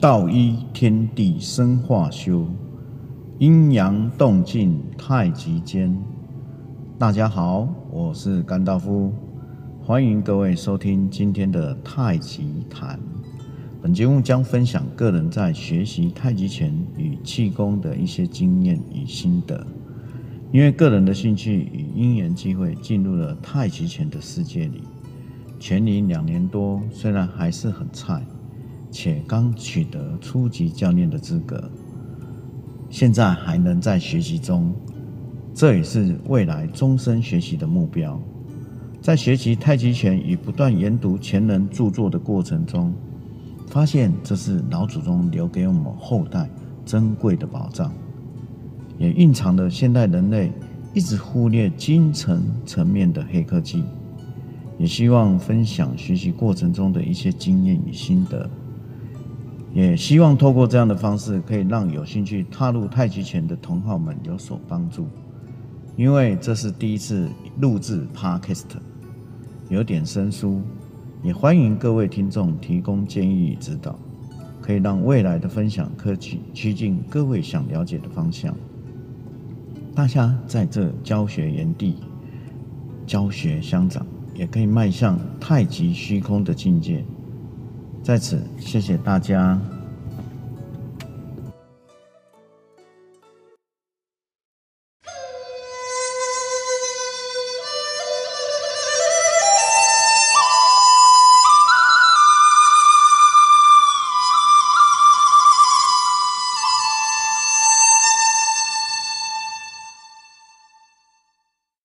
道一天地生化修，阴阳动静太极间。大家好，我是甘道夫，欢迎各位收听今天的太极谈。本节目将分享个人在学习太极拳与气功的一些经验与心得。因为个人的兴趣与因缘机会，进入了太极拳的世界里，拳龄两年多，虽然还是很菜。且刚取得初级教练的资格，现在还能在学习中，这也是未来终身学习的目标。在学习太极拳与不断研读前人著作的过程中，发现这是老祖宗留给我们后代珍贵的宝藏，也蕴藏了现代人类一直忽略精神层面的黑科技。也希望分享学习过程中的一些经验与心得。也希望透过这样的方式，可以让有兴趣踏入太极拳的同好们有所帮助。因为这是第一次录制 Podcast，有点生疏，也欢迎各位听众提供建议与指导，可以让未来的分享可趋趋近各位想了解的方向。大家在这教学园地，教学相长，也可以迈向太极虚空的境界。在此，谢谢大家。